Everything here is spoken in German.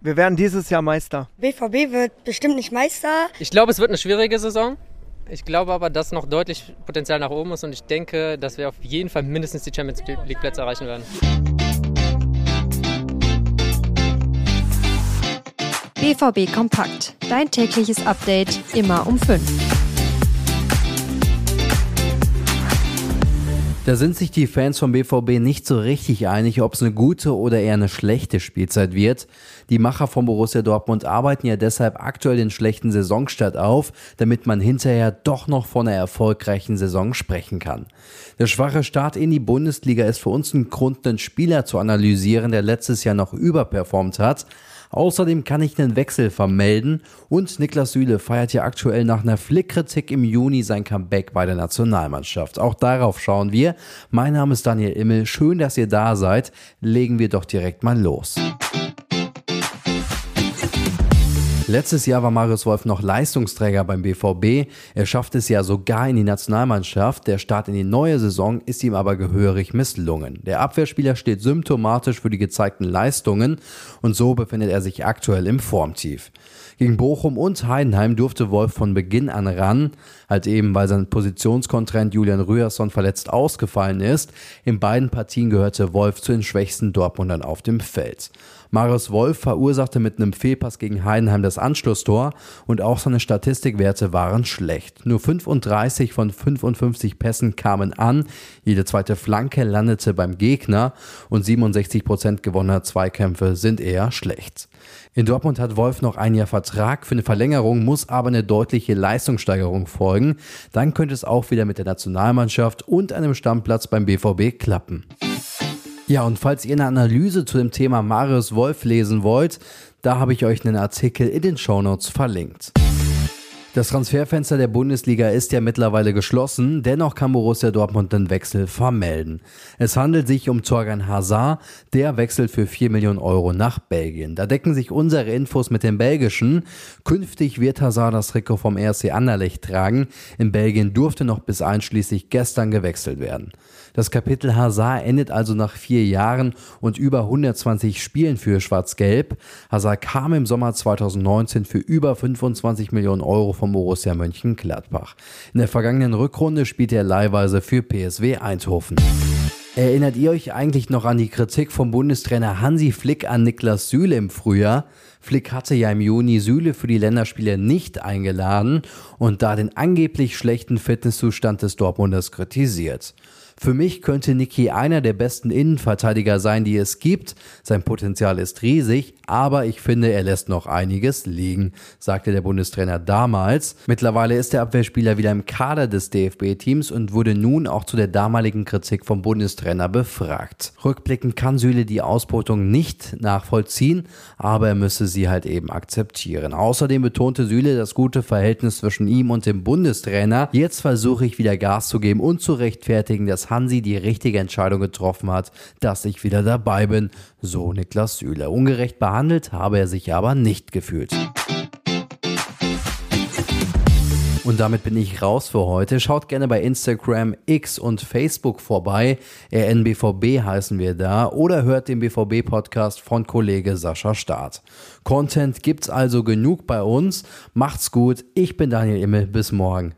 Wir werden dieses Jahr Meister. BVB wird bestimmt nicht Meister. Ich glaube, es wird eine schwierige Saison. Ich glaube aber, dass noch deutlich Potenzial nach oben ist und ich denke, dass wir auf jeden Fall mindestens die Champions League Plätze erreichen werden. BVB Kompakt. Dein tägliches Update immer um 5. Da sind sich die Fans vom BVB nicht so richtig einig, ob es eine gute oder eher eine schlechte Spielzeit wird. Die Macher von Borussia Dortmund arbeiten ja deshalb aktuell den schlechten Saisonstart auf, damit man hinterher doch noch von einer erfolgreichen Saison sprechen kann. Der schwache Start in die Bundesliga ist für uns ein Grund, einen Spieler zu analysieren, der letztes Jahr noch überperformt hat. Außerdem kann ich einen Wechsel vermelden und Niklas Süle feiert ja aktuell nach einer Flickkritik im Juni sein Comeback bei der Nationalmannschaft. Auch darauf schauen wir. Mein Name ist Daniel Immel. Schön, dass ihr da seid. Legen wir doch direkt mal los. Letztes Jahr war Marius Wolf noch Leistungsträger beim BVB. Er schafft es ja sogar in die Nationalmannschaft. Der Start in die neue Saison ist ihm aber gehörig misslungen. Der Abwehrspieler steht symptomatisch für die gezeigten Leistungen und so befindet er sich aktuell im Formtief. Gegen Bochum und Heidenheim durfte Wolf von Beginn an ran, halt eben weil sein Positionskontrahent Julian Rührsson verletzt ausgefallen ist. In beiden Partien gehörte Wolf zu den schwächsten Dortmundern auf dem Feld. Marius Wolf verursachte mit einem Fehlpass gegen Heidenheim das Anschlusstor und auch seine Statistikwerte waren schlecht. Nur 35 von 55 Pässen kamen an, jede zweite Flanke landete beim Gegner und 67 Prozent gewonnener Zweikämpfe sind eher schlecht. In Dortmund hat Wolf noch ein Jahr Vertrag. Für eine Verlängerung muss aber eine deutliche Leistungssteigerung folgen. Dann könnte es auch wieder mit der Nationalmannschaft und einem Stammplatz beim BVB klappen. Ja, und falls ihr eine Analyse zu dem Thema Marius Wolf lesen wollt, da habe ich euch einen Artikel in den Shownotes verlinkt. Das Transferfenster der Bundesliga ist ja mittlerweile geschlossen, dennoch kann Borussia Dortmund den Wechsel vermelden. Es handelt sich um Torgan Hazard, der wechselt für 4 Millionen Euro nach Belgien. Da decken sich unsere Infos mit dem belgischen. Künftig wird Hazard das Trikot vom RC Anderlecht tragen. In Belgien durfte noch bis einschließlich gestern gewechselt werden. Das Kapitel Hazard endet also nach vier Jahren und über 120 Spielen für Schwarz-Gelb. Hazard kam im Sommer 2019 für über 25 Millionen Euro vom Borussia Mönchengladbach. In der vergangenen Rückrunde spielte er leihweise für PSW Eindhoven. Erinnert ihr euch eigentlich noch an die Kritik vom Bundestrainer Hansi Flick an Niklas Süle im Frühjahr? Flick hatte ja im Juni Süle für die Länderspiele nicht eingeladen und da den angeblich schlechten Fitnesszustand des Dortmunders kritisiert. Für mich könnte Niki einer der besten Innenverteidiger sein, die es gibt. Sein Potenzial ist riesig, aber ich finde, er lässt noch einiges liegen, sagte der Bundestrainer damals. Mittlerweile ist der Abwehrspieler wieder im Kader des DFB-Teams und wurde nun auch zu der damaligen Kritik vom Bundestrainer befragt. Rückblickend kann Süle die Ausbeutung nicht nachvollziehen, aber er müsse sie halt eben akzeptieren. Außerdem betonte Süle das gute Verhältnis zwischen ihm und dem Bundestrainer. Jetzt versuche ich wieder Gas zu geben und zu rechtfertigen, dass Hansi die richtige Entscheidung getroffen hat, dass ich wieder dabei bin, so Niklas Süle. Ungerecht behandelt habe er sich aber nicht gefühlt. Und damit bin ich raus für heute. Schaut gerne bei Instagram, X und Facebook vorbei. RNBVB heißen wir da. Oder hört den BVB-Podcast von Kollege Sascha Staat. Content gibt's also genug bei uns. Macht's gut. Ich bin Daniel Immel. Bis morgen.